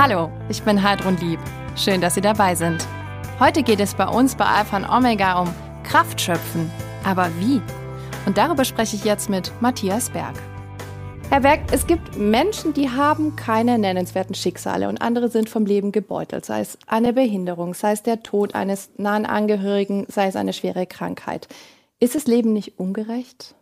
Hallo, ich bin Heidrun Lieb. Schön, dass Sie dabei sind. Heute geht es bei uns bei Alpha und Omega um Kraft schöpfen. Aber wie? Und darüber spreche ich jetzt mit Matthias Berg. Herr Berg, es gibt Menschen, die haben keine nennenswerten Schicksale und andere sind vom Leben gebeutelt, sei es eine Behinderung, sei es der Tod eines nahen Angehörigen, sei es eine schwere Krankheit. Ist das Leben nicht ungerecht?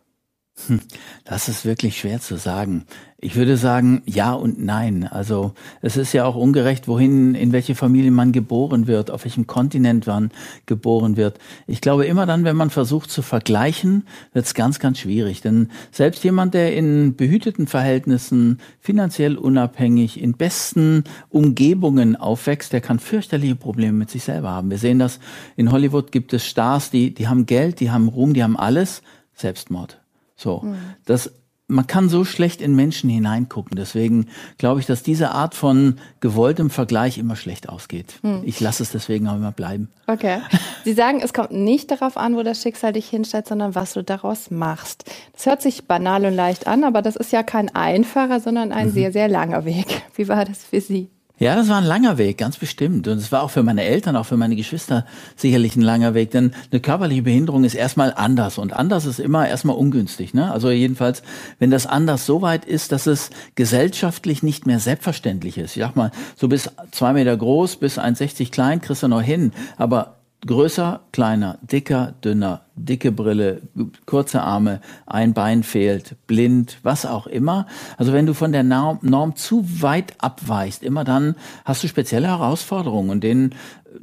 Das ist wirklich schwer zu sagen. Ich würde sagen, ja und nein. Also es ist ja auch ungerecht, wohin, in welche Familie man geboren wird, auf welchem Kontinent man geboren wird. Ich glaube, immer dann, wenn man versucht zu vergleichen, wird es ganz, ganz schwierig. Denn selbst jemand, der in behüteten Verhältnissen, finanziell unabhängig, in besten Umgebungen aufwächst, der kann fürchterliche Probleme mit sich selber haben. Wir sehen das, in Hollywood gibt es Stars, die, die haben Geld, die haben Ruhm, die haben alles. Selbstmord. So, mhm. das man kann so schlecht in Menschen hineingucken. Deswegen glaube ich, dass diese Art von gewolltem Vergleich immer schlecht ausgeht. Hm. Ich lasse es deswegen auch immer bleiben. Okay. Sie sagen, es kommt nicht darauf an, wo das Schicksal dich hinstellt, sondern was du daraus machst. Das hört sich banal und leicht an, aber das ist ja kein einfacher, sondern ein mhm. sehr, sehr langer Weg. Wie war das für Sie? Ja, das war ein langer Weg, ganz bestimmt. Und es war auch für meine Eltern, auch für meine Geschwister sicherlich ein langer Weg. Denn eine körperliche Behinderung ist erstmal anders. Und anders ist immer erstmal ungünstig. Ne? Also jedenfalls, wenn das anders so weit ist, dass es gesellschaftlich nicht mehr selbstverständlich ist. Ich sag mal, so bis zwei Meter groß, bis 1,60 klein, kriegst du noch hin. Aber größer, kleiner, dicker, dünner, dicke Brille, kurze Arme, ein Bein fehlt, blind, was auch immer. Also wenn du von der Norm, Norm zu weit abweichst, immer dann hast du spezielle Herausforderungen und den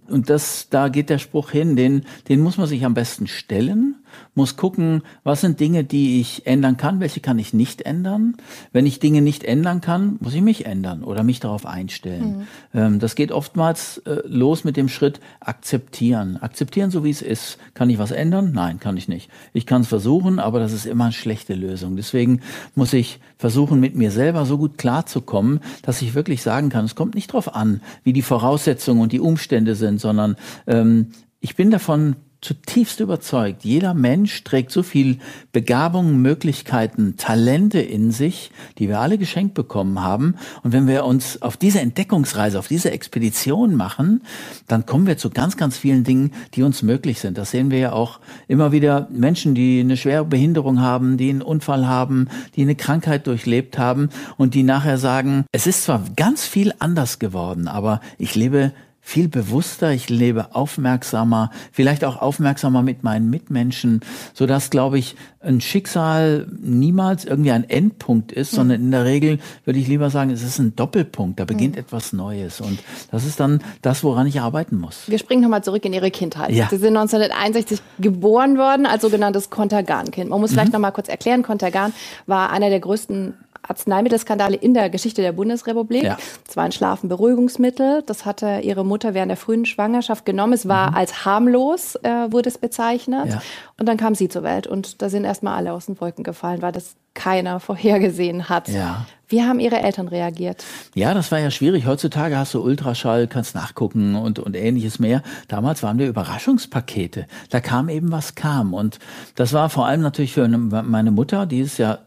und das da geht der Spruch hin, den den muss man sich am besten stellen muss gucken, was sind Dinge, die ich ändern kann, welche kann ich nicht ändern. Wenn ich Dinge nicht ändern kann, muss ich mich ändern oder mich darauf einstellen. Mhm. Ähm, das geht oftmals äh, los mit dem Schritt akzeptieren. Akzeptieren, so wie es ist. Kann ich was ändern? Nein, kann ich nicht. Ich kann es versuchen, aber das ist immer eine schlechte Lösung. Deswegen muss ich versuchen, mit mir selber so gut klarzukommen, dass ich wirklich sagen kann, es kommt nicht darauf an, wie die Voraussetzungen und die Umstände sind, sondern ähm, ich bin davon zutiefst überzeugt, jeder Mensch trägt so viel Begabungen, Möglichkeiten, Talente in sich, die wir alle geschenkt bekommen haben. Und wenn wir uns auf diese Entdeckungsreise, auf diese Expedition machen, dann kommen wir zu ganz, ganz vielen Dingen, die uns möglich sind. Das sehen wir ja auch immer wieder Menschen, die eine schwere Behinderung haben, die einen Unfall haben, die eine Krankheit durchlebt haben und die nachher sagen, es ist zwar ganz viel anders geworden, aber ich lebe viel bewusster, ich lebe aufmerksamer, vielleicht auch aufmerksamer mit meinen Mitmenschen, so dass, glaube ich, ein Schicksal niemals irgendwie ein Endpunkt ist, mhm. sondern in der Regel würde ich lieber sagen, es ist ein Doppelpunkt, da beginnt mhm. etwas Neues und das ist dann das, woran ich arbeiten muss. Wir springen nochmal zurück in Ihre Kindheit. Ja. Sie sind 1961 geboren worden als sogenanntes Kontergan-Kind. Man muss vielleicht mhm. nochmal kurz erklären, Kontergan war einer der größten Arzneimittelskandale in der Geschichte der Bundesrepublik. Ja. Es war ein Schlafenberuhigungsmittel. Das hatte ihre Mutter während der frühen Schwangerschaft genommen. Es war mhm. als harmlos, äh, wurde es bezeichnet. Ja. Und dann kam sie zur Welt. Und da sind erstmal alle aus den Wolken gefallen, weil das keiner vorhergesehen hat. Ja. Wie haben Ihre Eltern reagiert? Ja, das war ja schwierig. Heutzutage hast du Ultraschall, kannst nachgucken und, und ähnliches mehr. Damals waren wir Überraschungspakete. Da kam eben, was kam. Und das war vor allem natürlich für meine Mutter, die ist ja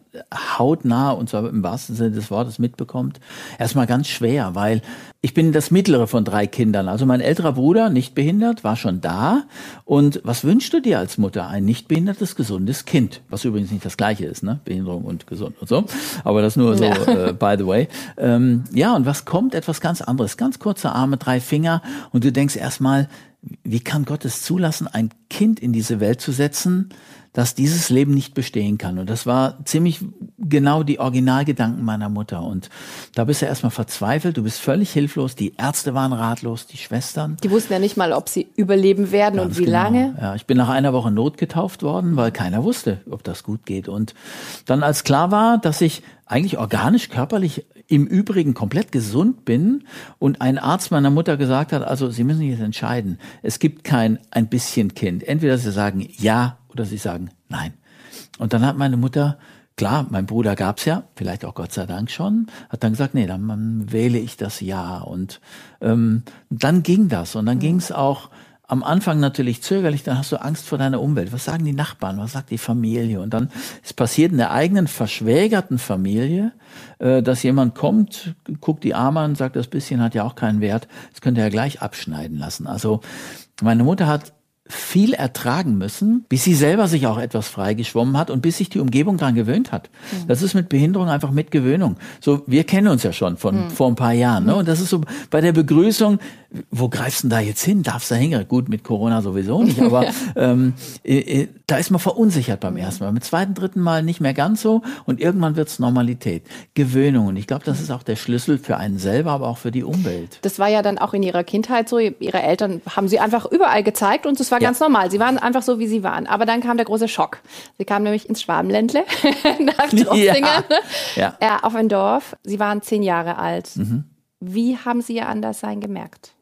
hautnah und zwar im wahrsten Sinne des Wortes mitbekommt, erstmal ganz schwer, weil ich bin das mittlere von drei Kindern. Also mein älterer Bruder, nicht behindert, war schon da. Und was wünschst du dir als Mutter? Ein nicht behindertes, gesundes Kind. Was übrigens nicht das gleiche ist, ne? Behinderung und gesund und so. Aber das nur so, ja. äh, by the way. Ähm, ja, und was kommt? Etwas ganz anderes. Ganz kurze Arme, drei Finger. Und du denkst erstmal, wie kann Gott es zulassen, ein Kind in diese Welt zu setzen, dass dieses Leben nicht bestehen kann. Und das war ziemlich genau die Originalgedanken meiner Mutter. Und da bist du erstmal verzweifelt, du bist völlig hilflos, die Ärzte waren ratlos, die Schwestern. Die wussten ja nicht mal, ob sie überleben werden Ganz und wie genau. lange. Ja, ich bin nach einer Woche notgetauft worden, weil keiner wusste, ob das gut geht. Und dann als klar war, dass ich eigentlich organisch, körperlich im Übrigen komplett gesund bin und ein Arzt meiner Mutter gesagt hat, also Sie müssen jetzt entscheiden. Es gibt kein ein bisschen Kind. Entweder Sie sagen ja oder sie sagen nein. Und dann hat meine Mutter, klar, mein Bruder gab's ja, vielleicht auch Gott sei Dank schon, hat dann gesagt, nee, dann wähle ich das Ja. Und ähm, dann ging das. Und dann mhm. ging's auch am Anfang natürlich zögerlich, dann hast du Angst vor deiner Umwelt. Was sagen die Nachbarn? Was sagt die Familie? Und dann ist passiert in der eigenen verschwägerten Familie, äh, dass jemand kommt, guckt die Arme an, sagt, das bisschen hat ja auch keinen Wert, das könnt ihr ja gleich abschneiden lassen. Also meine Mutter hat viel ertragen müssen, bis sie selber sich auch etwas freigeschwommen hat und bis sich die Umgebung daran gewöhnt hat. Mhm. Das ist mit Behinderung einfach mit Gewöhnung. So, wir kennen uns ja schon von mhm. vor ein paar Jahren. Ne? Und das ist so bei der Begrüßung, wo greifst du denn da jetzt hin? Darfst du da hingehen? Gut, mit Corona sowieso nicht, aber ja. ähm, äh, äh, da ist man verunsichert beim ersten Mal. Mit zweiten, dritten Mal nicht mehr ganz so und irgendwann wird's Normalität. Gewöhnung. Und ich glaube, das ist auch der Schlüssel für einen selber, aber auch für die Umwelt. Das war ja dann auch in ihrer Kindheit so. Ihre Eltern haben sie einfach überall gezeigt und es war ja. ganz normal. Sie waren einfach so, wie sie waren. Aber dann kam der große Schock. Sie kamen nämlich ins Schwabenländle nach Trossingen, ja. Ja. ja. auf ein Dorf. Sie waren zehn Jahre alt. Mhm. Wie haben Sie Ihr Anderssein gemerkt?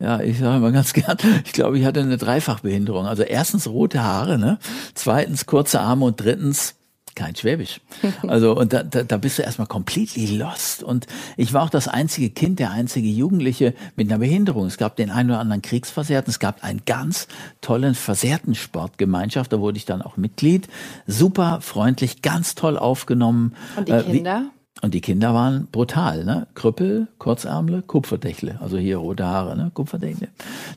Ja, ich sage immer ganz gern, ich glaube, ich hatte eine Dreifachbehinderung. Also erstens rote Haare, ne? zweitens kurze Arme und drittens kein Schwäbisch. Also und da, da, da bist du erstmal completely lost. Und ich war auch das einzige Kind, der einzige Jugendliche mit einer Behinderung. Es gab den einen oder anderen Kriegsversehrten. Es gab einen ganz tollen versehrten Sportgemeinschaft. Da wurde ich dann auch Mitglied. Super freundlich, ganz toll aufgenommen. Und die Kinder? Äh, und die Kinder waren brutal, ne? Krüppel, Kurzärmle, Kupferdächle. Also hier rote Haare, ne? Kupferdächle.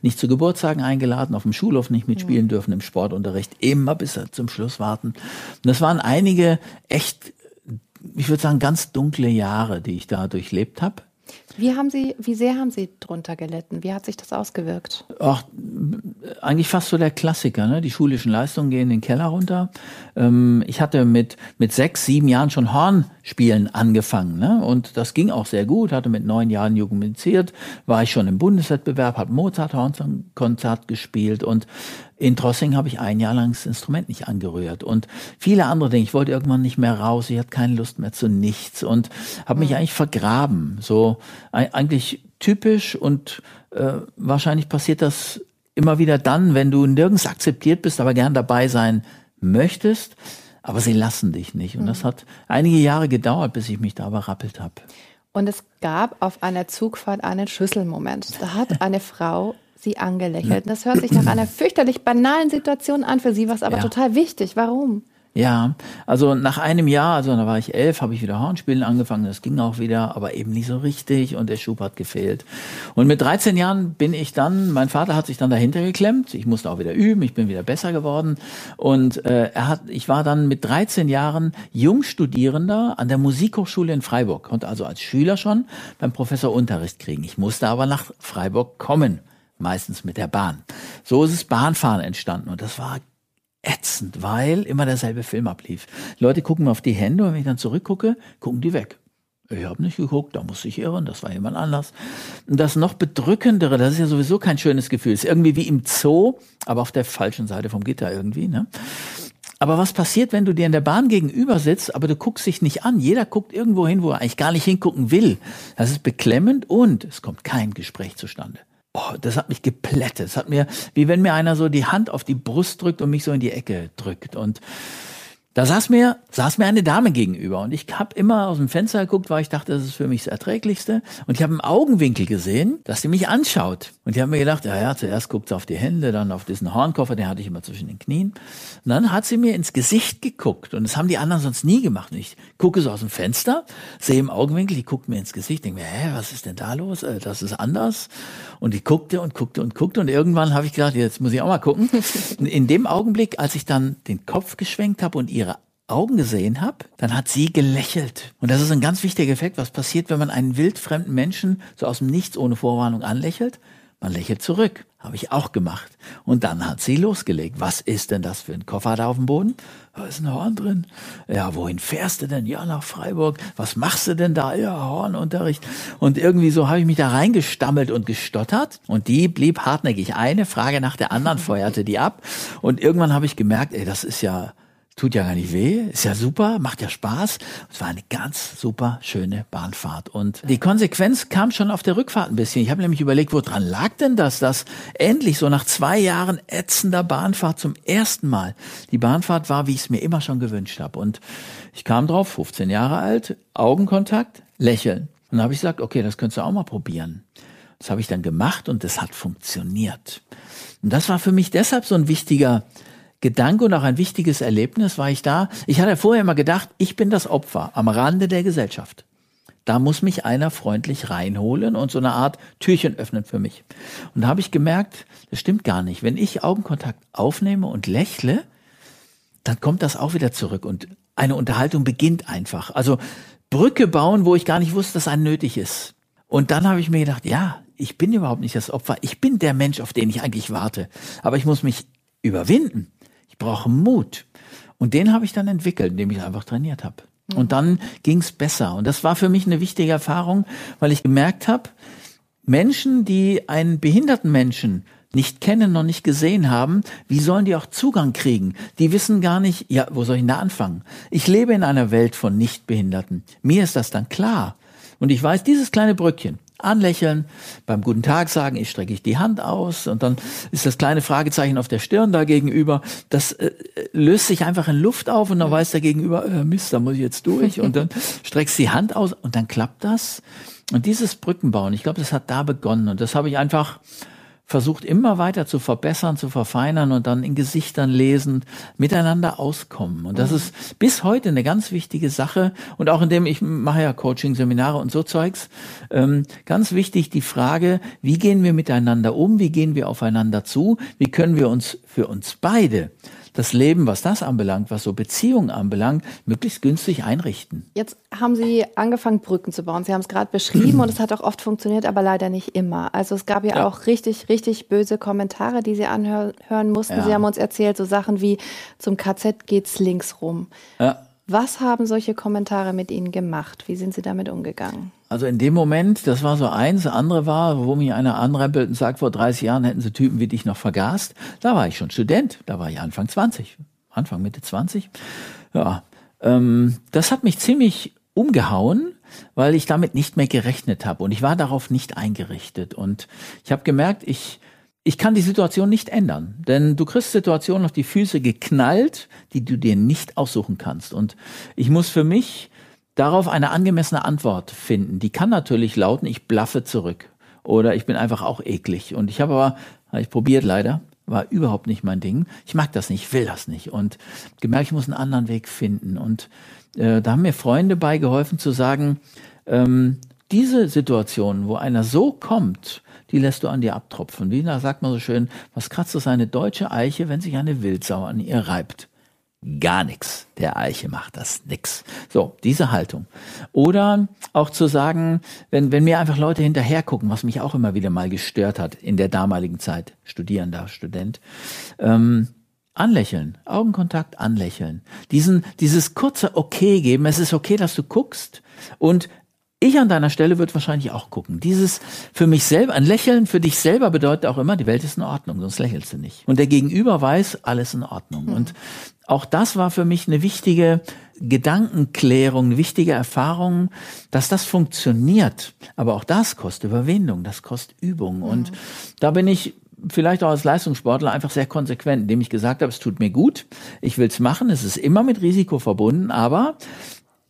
Nicht zu Geburtstagen eingeladen, auf dem Schulhof nicht mitspielen dürfen, im Sportunterricht immer bis zum Schluss warten. Und das waren einige echt, ich würde sagen, ganz dunkle Jahre, die ich da durchlebt habe. Wie haben Sie, wie sehr haben Sie drunter gelitten? Wie hat sich das ausgewirkt? Ach, eigentlich fast so der Klassiker, ne? Die schulischen Leistungen gehen in den Keller runter. Ähm, ich hatte mit, mit sechs, sieben Jahren schon Hornspielen angefangen, ne? Und das ging auch sehr gut, hatte mit neun Jahren jugendmediziert, war ich schon im Bundeswettbewerb, habe Mozart-Hornkonzert gespielt und in Trossing habe ich ein Jahr lang das Instrument nicht angerührt und viele andere Dinge. Ich wollte irgendwann nicht mehr raus, ich hatte keine Lust mehr zu nichts und habe mich eigentlich vergraben. So eigentlich typisch und äh, wahrscheinlich passiert das immer wieder dann, wenn du nirgends akzeptiert bist, aber gern dabei sein möchtest. Aber sie lassen dich nicht. Und das mhm. hat einige Jahre gedauert, bis ich mich da überrappelt habe. Und es gab auf einer Zugfahrt einen Schlüsselmoment. Da hat eine Frau sie angelächelt. Das hört sich nach einer fürchterlich banalen Situation an. Für sie war es aber ja. total wichtig. Warum? Ja, also nach einem Jahr, also da war ich elf, habe ich wieder Hornspielen angefangen, das ging auch wieder, aber eben nicht so richtig und der Schub hat gefehlt. Und mit 13 Jahren bin ich dann, mein Vater hat sich dann dahinter geklemmt, ich musste auch wieder üben, ich bin wieder besser geworden und äh, er hat, ich war dann mit 13 Jahren Jungstudierender an der Musikhochschule in Freiburg, konnte also als Schüler schon beim Professor Unterricht kriegen. Ich musste aber nach Freiburg kommen meistens mit der Bahn. So ist es Bahnfahren entstanden und das war ätzend, weil immer derselbe Film ablief. Leute gucken mir auf die Hände und wenn ich dann zurückgucke, gucken die weg. Ich habe nicht geguckt, da muss ich irren, das war jemand anders. Und das noch bedrückendere, das ist ja sowieso kein schönes Gefühl, ist irgendwie wie im Zoo, aber auf der falschen Seite vom Gitter irgendwie. Ne? Aber was passiert, wenn du dir in der Bahn gegenüber sitzt, aber du guckst dich nicht an? Jeder guckt irgendwo hin, wo er eigentlich gar nicht hingucken will. Das ist beklemmend und es kommt kein Gespräch zustande. Oh, das hat mich geplättet. Das hat mir, wie wenn mir einer so die Hand auf die Brust drückt und mich so in die Ecke drückt. Und da saß mir, saß mir eine Dame gegenüber und ich habe immer aus dem Fenster geguckt, weil ich dachte, das ist für mich das Erträglichste. Und ich habe im Augenwinkel gesehen, dass sie mich anschaut. Und ich habe mir gedacht, ja, ja, zuerst guckt sie auf die Hände, dann auf diesen Hornkoffer, den hatte ich immer zwischen den Knien. Und dann hat sie mir ins Gesicht geguckt und das haben die anderen sonst nie gemacht. Und ich gucke so aus dem Fenster, sehe im Augenwinkel, die guckt mir ins Gesicht, denke mir, hä, was ist denn da los? Äh, das ist anders. Und die guckte und guckte und guckte und irgendwann habe ich gedacht, jetzt muss ich auch mal gucken. In dem Augenblick, als ich dann den Kopf geschwenkt habe und ihr Augen gesehen habe, dann hat sie gelächelt. Und das ist ein ganz wichtiger Effekt, was passiert, wenn man einen wildfremden Menschen so aus dem Nichts ohne Vorwarnung anlächelt. Man lächelt zurück. Habe ich auch gemacht. Und dann hat sie losgelegt. Was ist denn das für ein Koffer da auf dem Boden? Da ist ein Horn drin. Ja, wohin fährst du denn? Ja, nach Freiburg. Was machst du denn da? Ja, Hornunterricht. Und irgendwie so habe ich mich da reingestammelt und gestottert. Und die blieb hartnäckig. Eine Frage nach der anderen feuerte die ab. Und irgendwann habe ich gemerkt, ey, das ist ja tut ja gar nicht weh, ist ja super, macht ja Spaß. Es war eine ganz super schöne Bahnfahrt. Und die Konsequenz kam schon auf der Rückfahrt ein bisschen. Ich habe nämlich überlegt, woran lag denn das, dass endlich so nach zwei Jahren ätzender Bahnfahrt zum ersten Mal die Bahnfahrt war, wie ich es mir immer schon gewünscht habe. Und ich kam drauf, 15 Jahre alt, Augenkontakt, lächeln. Und dann habe ich gesagt, okay, das könntest du auch mal probieren. Das habe ich dann gemacht und das hat funktioniert. Und das war für mich deshalb so ein wichtiger Gedanke und auch ein wichtiges Erlebnis, war ich da. Ich hatte vorher immer gedacht, ich bin das Opfer am Rande der Gesellschaft. Da muss mich einer freundlich reinholen und so eine Art Türchen öffnen für mich. Und da habe ich gemerkt, das stimmt gar nicht. Wenn ich Augenkontakt aufnehme und lächle, dann kommt das auch wieder zurück und eine Unterhaltung beginnt einfach. Also Brücke bauen, wo ich gar nicht wusste, dass ein nötig ist. Und dann habe ich mir gedacht, ja, ich bin überhaupt nicht das Opfer. Ich bin der Mensch, auf den ich eigentlich warte. Aber ich muss mich überwinden. Brauche Mut. Und den habe ich dann entwickelt, indem ich einfach trainiert habe. Mhm. Und dann ging es besser. Und das war für mich eine wichtige Erfahrung, weil ich gemerkt habe, Menschen, die einen behinderten Menschen nicht kennen, noch nicht gesehen haben, wie sollen die auch Zugang kriegen? Die wissen gar nicht, ja, wo soll ich denn da anfangen? Ich lebe in einer Welt von Nichtbehinderten. Mir ist das dann klar. Und ich weiß, dieses kleine Brückchen, anlächeln, beim Guten Tag sagen, ich strecke ich die Hand aus und dann ist das kleine Fragezeichen auf der Stirn da gegenüber, das äh, löst sich einfach in Luft auf und dann weiß der Gegenüber, äh, Mist, da muss ich jetzt durch. Und dann streckst die Hand aus und dann klappt das. Und dieses Brückenbauen, ich glaube, das hat da begonnen. Und das habe ich einfach versucht immer weiter zu verbessern, zu verfeinern und dann in Gesichtern lesen, miteinander auskommen. Und das mhm. ist bis heute eine ganz wichtige Sache. Und auch indem ich mache ja Coaching, Seminare und so Zeugs, ähm, ganz wichtig die Frage, wie gehen wir miteinander um, wie gehen wir aufeinander zu, wie können wir uns für uns beide das Leben, was das anbelangt, was so Beziehungen anbelangt, möglichst günstig einrichten. Jetzt haben Sie angefangen, Brücken zu bauen. Sie haben es gerade beschrieben und es hat auch oft funktioniert, aber leider nicht immer. Also es gab ja, ja. auch richtig, richtig böse Kommentare, die Sie anhören mussten. Ja. Sie haben uns erzählt, so Sachen wie zum KZ geht's links rum. Ja. Was haben solche Kommentare mit Ihnen gemacht? Wie sind Sie damit umgegangen? Also in dem Moment, das war so eins, andere war, wo mich einer anrempelt und sagt, vor 30 Jahren hätten sie Typen wie dich noch vergast. Da war ich schon Student, da war ich Anfang 20, Anfang Mitte 20. Ja, ähm, das hat mich ziemlich umgehauen, weil ich damit nicht mehr gerechnet habe und ich war darauf nicht eingerichtet und ich habe gemerkt, ich ich kann die Situation nicht ändern, denn du kriegst Situationen auf die Füße geknallt, die du dir nicht aussuchen kannst. Und ich muss für mich darauf eine angemessene Antwort finden. Die kann natürlich lauten, ich blaffe zurück oder ich bin einfach auch eklig. Und ich habe aber, habe ich probiert leider, war überhaupt nicht mein Ding. Ich mag das nicht, will das nicht und gemerkt, ich muss einen anderen Weg finden. Und äh, da haben mir Freunde beigeholfen zu sagen, ähm, diese Situation, wo einer so kommt, die lässt du an dir abtropfen. Wie da sagt man so schön, was kratzt es eine deutsche Eiche, wenn sich eine Wildsau an ihr reibt? Gar nichts. Der Eiche macht das nix. So, diese Haltung. Oder auch zu sagen, wenn, wenn mir einfach Leute hinterher gucken, was mich auch immer wieder mal gestört hat in der damaligen Zeit, Studierender, Student, ähm, anlächeln, Augenkontakt anlächeln, diesen, dieses kurze Okay geben, es ist okay, dass du guckst und ich an deiner Stelle würde wahrscheinlich auch gucken. Dieses für mich selber, ein Lächeln für dich selber bedeutet auch immer, die Welt ist in Ordnung, sonst lächelst du nicht. Und der Gegenüber weiß, alles in Ordnung. Mhm. Und auch das war für mich eine wichtige Gedankenklärung, eine wichtige Erfahrung, dass das funktioniert. Aber auch das kostet Überwindung, das kostet Übung. Mhm. Und da bin ich vielleicht auch als Leistungssportler einfach sehr konsequent, indem ich gesagt habe, es tut mir gut, ich will es machen, es ist immer mit Risiko verbunden, aber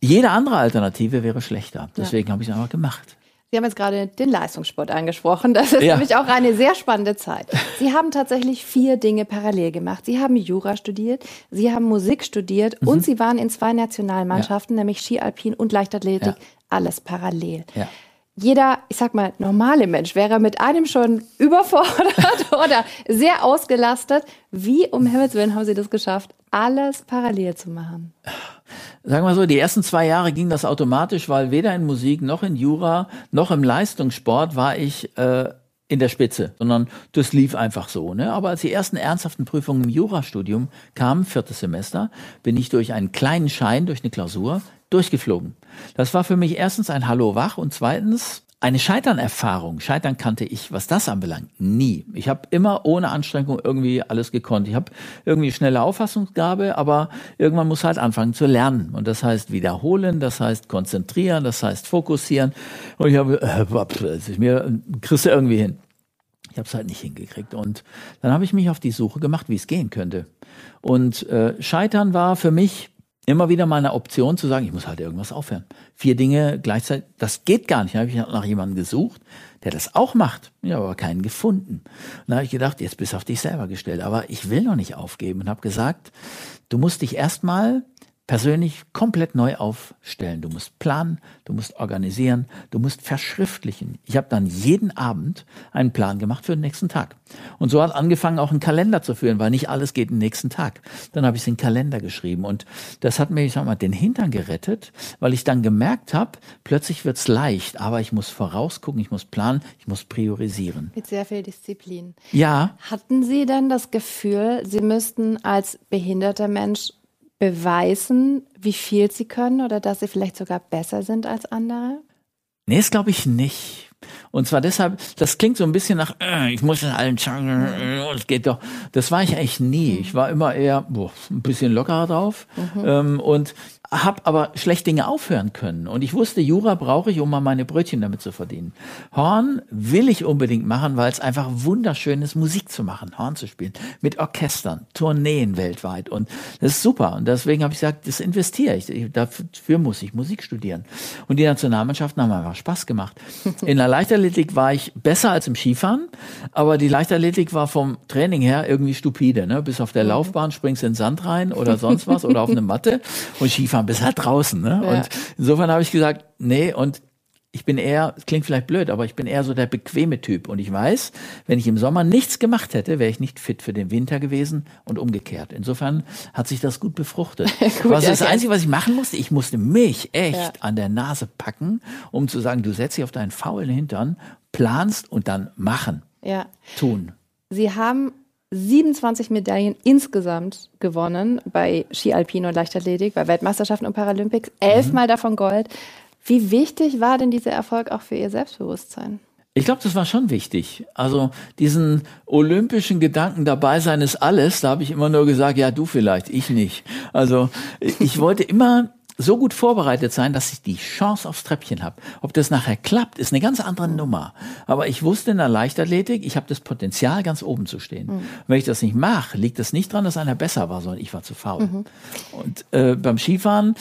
jede andere Alternative wäre schlechter. Deswegen ja. habe ich es einfach gemacht. Sie haben jetzt gerade den Leistungssport angesprochen. Das ist ja. nämlich auch eine sehr spannende Zeit. Sie haben tatsächlich vier Dinge parallel gemacht. Sie haben Jura studiert, Sie haben Musik studiert mhm. und Sie waren in zwei Nationalmannschaften, ja. nämlich Ski Alpin und Leichtathletik. Alles parallel. Ja jeder, ich sag mal, normale Mensch wäre mit einem schon überfordert oder sehr ausgelastet. Wie um Himmels Willen haben Sie das geschafft, alles parallel zu machen? Sagen wir so, die ersten zwei Jahre ging das automatisch, weil weder in Musik noch in Jura noch im Leistungssport war ich äh, in der Spitze, sondern das lief einfach so. Ne? Aber als die ersten ernsthaften Prüfungen im Jurastudium kamen, viertes Semester, bin ich durch einen kleinen Schein, durch eine Klausur, durchgeflogen. Das war für mich erstens ein Hallo wach und zweitens eine Scheiternerfahrung. Scheitern kannte ich, was das anbelangt, nie. Ich habe immer ohne Anstrengung irgendwie alles gekonnt. Ich habe irgendwie schnelle Auffassungsgabe, aber irgendwann muss halt anfangen zu lernen. Und das heißt wiederholen, das heißt konzentrieren, das heißt fokussieren. Und ich habe, äh, mir kriegst du irgendwie hin. Ich habe es halt nicht hingekriegt. Und dann habe ich mich auf die Suche gemacht, wie es gehen könnte. Und äh, Scheitern war für mich immer wieder mal eine Option zu sagen, ich muss halt irgendwas aufhören. Vier Dinge gleichzeitig, das geht gar nicht. Da habe ich nach jemandem gesucht, der das auch macht. Ich habe aber keinen gefunden. Und da habe ich gedacht, jetzt bist du auf dich selber gestellt. Aber ich will noch nicht aufgeben und habe gesagt, du musst dich erstmal persönlich komplett neu aufstellen. Du musst planen, du musst organisieren, du musst verschriftlichen. Ich habe dann jeden Abend einen Plan gemacht für den nächsten Tag. Und so hat angefangen, auch einen Kalender zu führen, weil nicht alles geht den nächsten Tag. Dann habe ich den Kalender geschrieben und das hat mir, ich sag mal, den Hintern gerettet, weil ich dann gemerkt habe, plötzlich wird's leicht, aber ich muss vorausgucken, ich muss planen, ich muss priorisieren. Mit sehr viel Disziplin. Ja. Hatten Sie denn das Gefühl, Sie müssten als behinderter Mensch beweisen, wie viel sie können oder dass sie vielleicht sogar besser sind als andere? Nee, das glaube ich nicht. Und zwar deshalb, das klingt so ein bisschen nach, äh, ich muss in allen sagen, äh, das geht doch. Das war ich eigentlich nie. Ich war immer eher boah, ein bisschen lockerer drauf. Mhm. Ähm, und habe aber schlecht Dinge aufhören können. Und ich wusste, Jura brauche ich, um mal meine Brötchen damit zu verdienen. Horn will ich unbedingt machen, weil es einfach wunderschön ist, Musik zu machen, Horn zu spielen. Mit Orchestern, Tourneen weltweit. Und das ist super. Und deswegen habe ich gesagt, das investiere ich. Dafür muss ich Musik studieren. Und die Nationalmannschaften haben einfach Spaß gemacht. In der Leichtathletik war ich besser als im Skifahren, aber die Leichtathletik war vom Training her irgendwie stupide. Ne? Bis auf der mhm. Laufbahn springst du in den Sand rein oder sonst was oder auf eine Matte. Und Skifahren bist halt draußen. Ne? Ja. Und insofern habe ich gesagt, nee, und ich bin eher, es klingt vielleicht blöd, aber ich bin eher so der bequeme Typ. Und ich weiß, wenn ich im Sommer nichts gemacht hätte, wäre ich nicht fit für den Winter gewesen und umgekehrt. Insofern hat sich das gut befruchtet. gut, was das Einzige, was ich machen musste, ich musste mich echt ja. an der Nase packen, um zu sagen, du setzt dich auf deinen faulen Hintern, planst und dann machen. Ja. Tun. Sie haben 27 Medaillen insgesamt gewonnen bei Ski Alpin und Leichtathletik, bei Weltmeisterschaften und Paralympics, elfmal mhm. davon Gold. Wie wichtig war denn dieser Erfolg auch für Ihr Selbstbewusstsein? Ich glaube, das war schon wichtig. Also diesen olympischen Gedanken dabei sein ist alles. Da habe ich immer nur gesagt, ja, du vielleicht, ich nicht. Also ich wollte immer so gut vorbereitet sein, dass ich die Chance aufs Treppchen habe. Ob das nachher klappt, ist eine ganz andere Nummer. Aber ich wusste in der Leichtathletik, ich habe das Potenzial, ganz oben zu stehen. Mhm. Wenn ich das nicht mache, liegt das nicht dran, dass einer besser war, sondern ich war zu faul. Mhm. Und äh, beim Skifahren,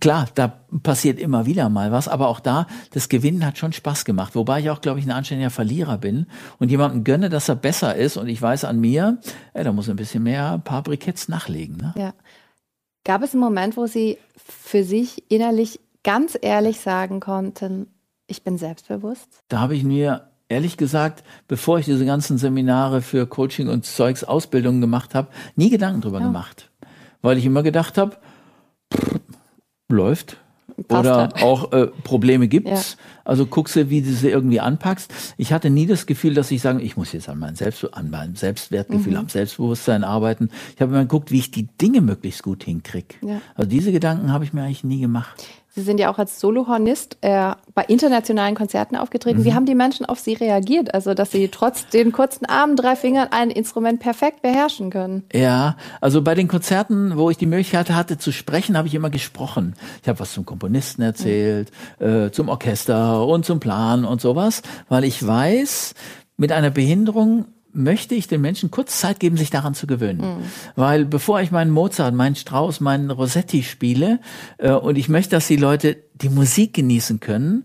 klar, da passiert immer wieder mal was, aber auch da, das Gewinnen hat schon Spaß gemacht. Wobei ich auch, glaube ich, ein anständiger Verlierer bin und jemandem gönne, dass er besser ist und ich weiß an mir, ey, da muss ein bisschen mehr ein paar Briketts nachlegen. Ne? Ja. Gab es einen Moment, wo Sie für sich innerlich ganz ehrlich sagen konnten, ich bin selbstbewusst? Da habe ich mir ehrlich gesagt, bevor ich diese ganzen Seminare für Coaching und Zeugs Ausbildungen gemacht habe, nie Gedanken drüber ja. gemacht. Weil ich immer gedacht habe, läuft, Oder halt. auch äh, Probleme gibt's. Ja. Also guckst du, wie du sie irgendwie anpackst. Ich hatte nie das Gefühl, dass ich sage, ich muss jetzt an meinem, Selbst an meinem Selbstwertgefühl, mhm. am Selbstbewusstsein arbeiten. Ich habe immer geguckt, wie ich die Dinge möglichst gut hinkriege. Ja. Also diese Gedanken habe ich mir eigentlich nie gemacht. Sie sind ja auch als Solohornist äh, bei internationalen Konzerten aufgetreten. Mhm. Wie haben die Menschen auf Sie reagiert? Also, dass Sie trotz den kurzen Armen, drei Fingern ein Instrument perfekt beherrschen können? Ja, also bei den Konzerten, wo ich die Möglichkeit hatte zu sprechen, habe ich immer gesprochen. Ich habe was zum Komponisten erzählt, mhm. äh, zum Orchester und zum Plan und sowas, weil ich weiß, mit einer Behinderung möchte ich den Menschen kurz Zeit geben, sich daran zu gewöhnen. Mhm. Weil bevor ich meinen Mozart, meinen Strauss, meinen Rossetti spiele äh, und ich möchte, dass die Leute die Musik genießen können,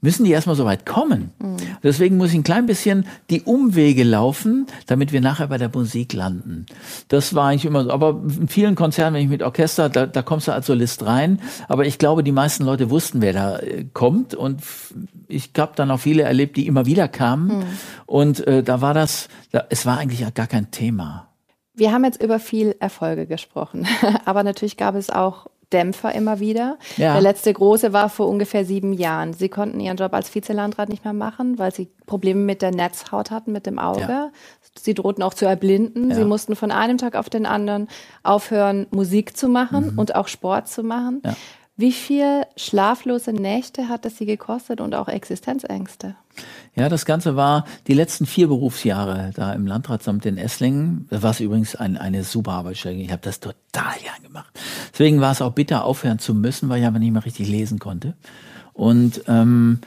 müssen die erstmal so weit kommen. Mhm. Deswegen muss ich ein klein bisschen die Umwege laufen, damit wir nachher bei der Musik landen. Das war eigentlich immer so. Aber in vielen Konzerten, wenn ich mit Orchester, da, da kommst du als Solist rein. Aber ich glaube, die meisten Leute wussten, wer da äh, kommt. Und ich habe dann auch viele erlebt, die immer wieder kamen. Mhm. Und äh, da war das, da, es war eigentlich gar kein Thema. Wir haben jetzt über viel Erfolge gesprochen, aber natürlich gab es auch Dämpfer immer wieder. Ja. Der letzte große war vor ungefähr sieben Jahren. Sie konnten ihren Job als Vizelandrat nicht mehr machen, weil sie Probleme mit der Netzhaut hatten, mit dem Auge. Ja. Sie drohten auch zu erblinden. Ja. Sie mussten von einem Tag auf den anderen aufhören, Musik zu machen mhm. und auch Sport zu machen. Wie viel schlaflose Nächte hat es Sie gekostet und auch Existenzängste? Ja, das Ganze war die letzten vier Berufsjahre da im Landratsamt in Esslingen. Das war übrigens ein, eine super Arbeitsstelle. Ich habe das total gern gemacht. Deswegen war es auch bitter, aufhören zu müssen, weil ich aber nicht mehr richtig lesen konnte. Und ähm,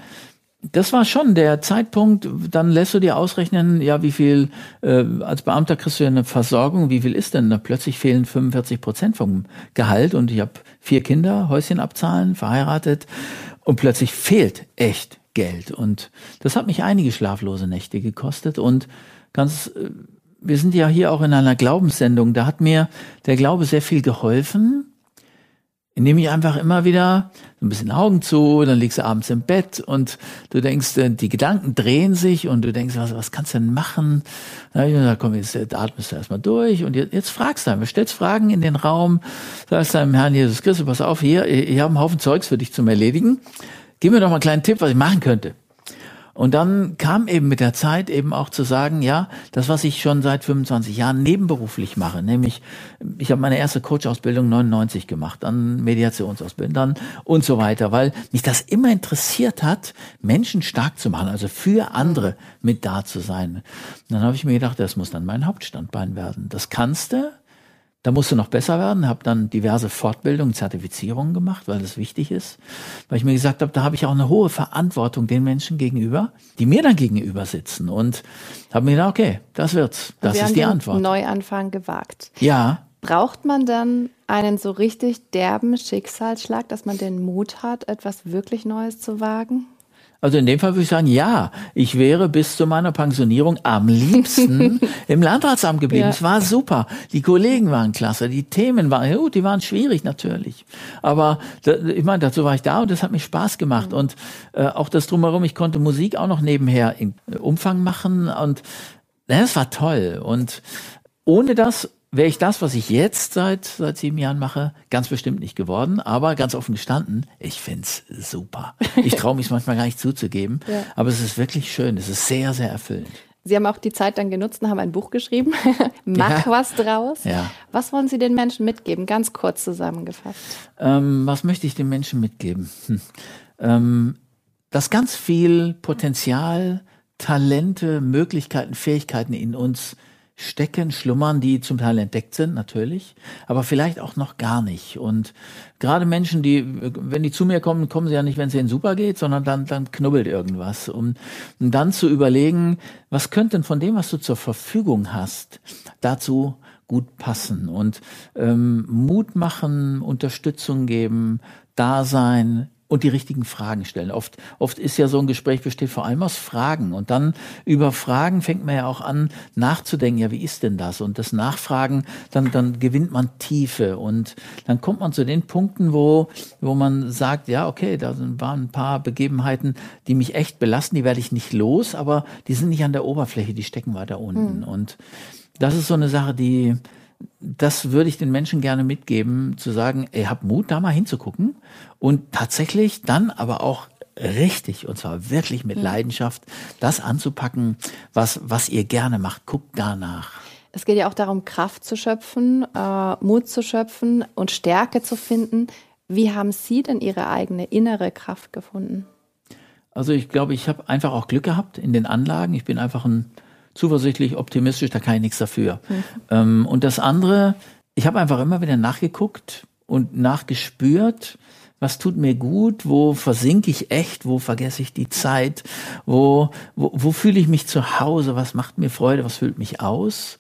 das war schon der Zeitpunkt, dann lässt du dir ausrechnen, ja, wie viel, äh, als Beamter kriegst du ja eine Versorgung, wie viel ist denn? Da plötzlich fehlen 45 Prozent vom Gehalt und ich habe vier Kinder, Häuschen abzahlen, verheiratet und plötzlich fehlt echt Geld. Und das hat mich einige schlaflose Nächte gekostet und ganz, äh, wir sind ja hier auch in einer Glaubenssendung, da hat mir der Glaube sehr viel geholfen indem ich einfach immer wieder so ein bisschen Augen zu, dann liegst du abends im Bett und du denkst, äh, die Gedanken drehen sich und du denkst, was, was kannst du denn machen? Na, komm, jetzt atmest du erstmal durch und jetzt, jetzt fragst du einfach, stellst Fragen in den Raum, sagst deinem Herrn Jesus Christus, pass auf, hier, ich habe einen Haufen Zeugs für dich zum Erledigen. Gib mir doch mal einen kleinen Tipp, was ich machen könnte. Und dann kam eben mit der Zeit eben auch zu sagen, ja, das, was ich schon seit 25 Jahren nebenberuflich mache, nämlich ich habe meine erste Coach-Ausbildung 99 gemacht, dann Mediationsausbildung, dann und so weiter, weil mich das immer interessiert hat, Menschen stark zu machen, also für andere mit da zu sein. Und dann habe ich mir gedacht, das muss dann mein Hauptstandbein werden. Das kannst du, da musste noch besser werden, habe dann diverse Fortbildungen, Zertifizierungen gemacht, weil das wichtig ist, weil ich mir gesagt habe, da habe ich auch eine hohe Verantwortung den Menschen gegenüber, die mir dann gegenüber sitzen und habe mir gedacht, okay, das wird's, das ist die Antwort. Neuanfang gewagt. Ja. Braucht man dann einen so richtig derben Schicksalsschlag, dass man den Mut hat, etwas wirklich Neues zu wagen? Also in dem Fall würde ich sagen, ja, ich wäre bis zu meiner Pensionierung am liebsten im Landratsamt geblieben. Ja. Es war super. Die Kollegen waren klasse, die Themen waren, ja gut, die waren schwierig natürlich. Aber da, ich meine, dazu war ich da und das hat mich Spaß gemacht. Mhm. Und äh, auch das drumherum, ich konnte Musik auch noch nebenher in Umfang machen und das war toll. Und ohne das wäre ich das, was ich jetzt seit, seit sieben Jahren mache, ganz bestimmt nicht geworden. Aber ganz offen gestanden, ich find's super. Ich traue mich manchmal gar nicht zuzugeben. Ja. Aber es ist wirklich schön. Es ist sehr, sehr erfüllend. Sie haben auch die Zeit dann genutzt und haben ein Buch geschrieben. Mach ja. was draus. Ja. Was wollen Sie den Menschen mitgeben? Ganz kurz zusammengefasst. Ähm, was möchte ich den Menschen mitgeben? Hm. Ähm, dass ganz viel Potenzial, Talente, Möglichkeiten, Fähigkeiten in uns stecken, schlummern, die zum Teil entdeckt sind, natürlich, aber vielleicht auch noch gar nicht. Und gerade Menschen, die, wenn die zu mir kommen, kommen sie ja nicht, wenn es ihnen super geht, sondern dann, dann knubbelt irgendwas. Um, dann zu überlegen, was könnte denn von dem, was du zur Verfügung hast, dazu gut passen und ähm, Mut machen, Unterstützung geben, da sein, und die richtigen Fragen stellen. Oft, oft ist ja so ein Gespräch besteht vor allem aus Fragen. Und dann über Fragen fängt man ja auch an nachzudenken, ja, wie ist denn das? Und das Nachfragen, dann, dann gewinnt man Tiefe. Und dann kommt man zu den Punkten, wo, wo man sagt, ja, okay, da waren ein paar Begebenheiten, die mich echt belasten, die werde ich nicht los, aber die sind nicht an der Oberfläche, die stecken weiter unten. Mhm. Und das ist so eine Sache, die, das würde ich den Menschen gerne mitgeben, zu sagen, ey, hab Mut, da mal hinzugucken und tatsächlich dann aber auch richtig und zwar wirklich mit Leidenschaft das anzupacken, was, was ihr gerne macht. Guckt danach. Es geht ja auch darum, Kraft zu schöpfen, äh, Mut zu schöpfen und Stärke zu finden. Wie haben Sie denn Ihre eigene innere Kraft gefunden? Also ich glaube, ich habe einfach auch Glück gehabt in den Anlagen. Ich bin einfach ein zuversichtlich, optimistisch, da kann ich nichts dafür. Mhm. Ähm, und das andere, ich habe einfach immer wieder nachgeguckt und nachgespürt, was tut mir gut, wo versinke ich echt, wo vergesse ich die Zeit, wo, wo, wo fühle ich mich zu Hause, was macht mir Freude, was füllt mich aus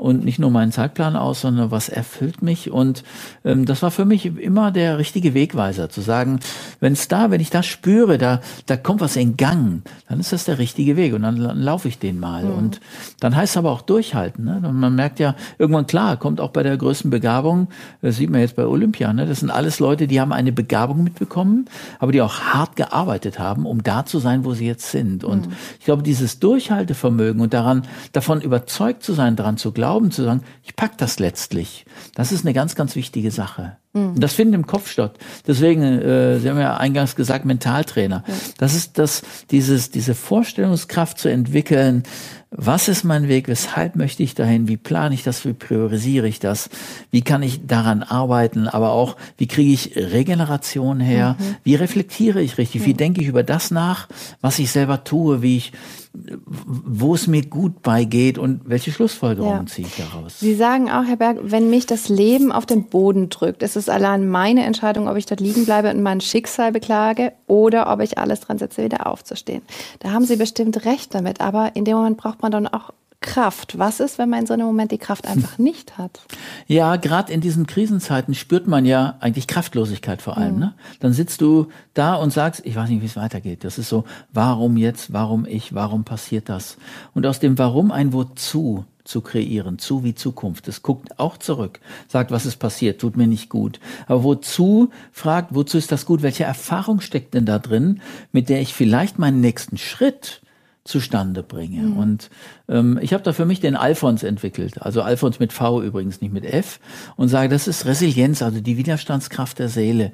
und nicht nur meinen Zeitplan aus, sondern was erfüllt mich. Und ähm, das war für mich immer der richtige Wegweiser, zu sagen, wenn es da, wenn ich das spüre, da, da kommt was in Gang, dann ist das der richtige Weg und dann, dann laufe ich den mal. Mhm. Und dann heißt es aber auch durchhalten. Ne? Und man merkt ja, irgendwann klar, kommt auch bei der größten Begabung, das sieht man jetzt bei Olympia, ne? das sind alles Leute, die haben eine Begabung mitbekommen, aber die auch hart gearbeitet haben, um da zu sein, wo sie jetzt sind. Und mhm. ich glaube, dieses Durchhaltevermögen und daran, davon überzeugt zu sein, daran zu glauben, Glauben zu sagen, ich pack das letztlich. Das ist eine ganz, ganz wichtige Sache. Mhm. Das findet im Kopf statt. Deswegen, äh, Sie haben ja eingangs gesagt, Mentaltrainer. Ja. Das ist das, dieses, diese Vorstellungskraft zu entwickeln, was ist mein Weg? Weshalb möchte ich dahin? Wie plane ich das? Wie priorisiere ich das? Wie kann ich daran arbeiten? Aber auch, wie kriege ich Regeneration her? Mhm. Wie reflektiere ich richtig? Wie denke ich über das nach, was ich selber tue? Wie ich, wo es mir gut beigeht und welche Schlussfolgerungen ja. ziehe ich daraus? Sie sagen auch, Herr Berg, wenn mich das Leben auf den Boden drückt, ist ist allein meine Entscheidung, ob ich dort liegen bleibe und mein Schicksal beklage oder ob ich alles dran setze, wieder aufzustehen. Da haben Sie bestimmt recht damit, aber in dem Moment braucht man dann auch Kraft. Was ist, wenn man in so einem Moment die Kraft einfach nicht hat? Ja, gerade in diesen Krisenzeiten spürt man ja eigentlich Kraftlosigkeit vor allem. Mhm. Ne? Dann sitzt du da und sagst, ich weiß nicht, wie es weitergeht. Das ist so, warum jetzt, warum ich, warum passiert das? Und aus dem Warum ein Wozu zu kreieren, zu wie Zukunft. Es guckt auch zurück, sagt, was ist passiert, tut mir nicht gut. Aber wozu, fragt, wozu ist das gut? Welche Erfahrung steckt denn da drin, mit der ich vielleicht meinen nächsten Schritt zustande bringe. Mhm. Und ähm, ich habe da für mich den Alphons entwickelt, also Alphons mit V übrigens, nicht mit F, und sage, das ist Resilienz, also die Widerstandskraft der Seele.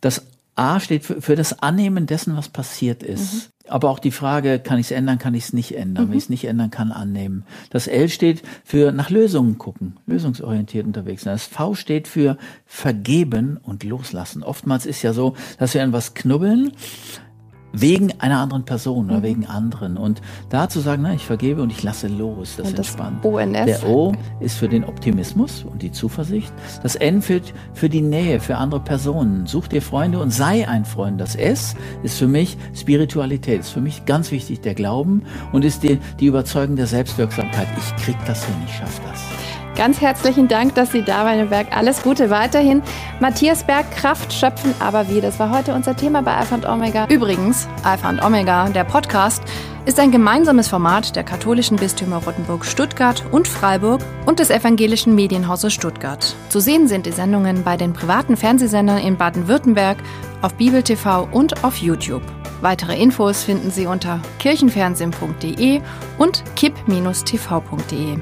Das A steht für, für das Annehmen dessen, was passiert ist. Mhm. Aber auch die Frage, kann ich es ändern, kann ich es nicht ändern. Mhm. Wenn ich es nicht ändern kann, annehmen. Das L steht für nach Lösungen gucken, lösungsorientiert unterwegs sein. Das V steht für vergeben und loslassen. Oftmals ist ja so, dass wir an was knubbeln wegen einer anderen Person oder mhm. wegen anderen. Und da zu sagen, na, ich vergebe und ich lasse los, das, und das entspannt. ONS. Der O ist für den Optimismus und die Zuversicht. Das N führt für die Nähe, für andere Personen. Such dir Freunde und sei ein Freund. Das S ist für mich Spiritualität, ist für mich ganz wichtig der Glauben und ist die, die Überzeugung der Selbstwirksamkeit. Ich krieg das hin, ich schaff das. Ganz herzlichen Dank, dass Sie da waren, Berg. Alles Gute weiterhin. Matthias Berg, Kraft schöpfen, aber wie? Das war heute unser Thema bei Alpha und Omega. Übrigens, Alpha und Omega, der Podcast, ist ein gemeinsames Format der katholischen Bistümer Rottenburg Stuttgart und Freiburg und des evangelischen Medienhauses Stuttgart. Zu sehen sind die Sendungen bei den privaten Fernsehsendern in Baden-Württemberg, auf Bibel TV und auf YouTube. Weitere Infos finden Sie unter kirchenfernsehen.de und kipp-tv.de.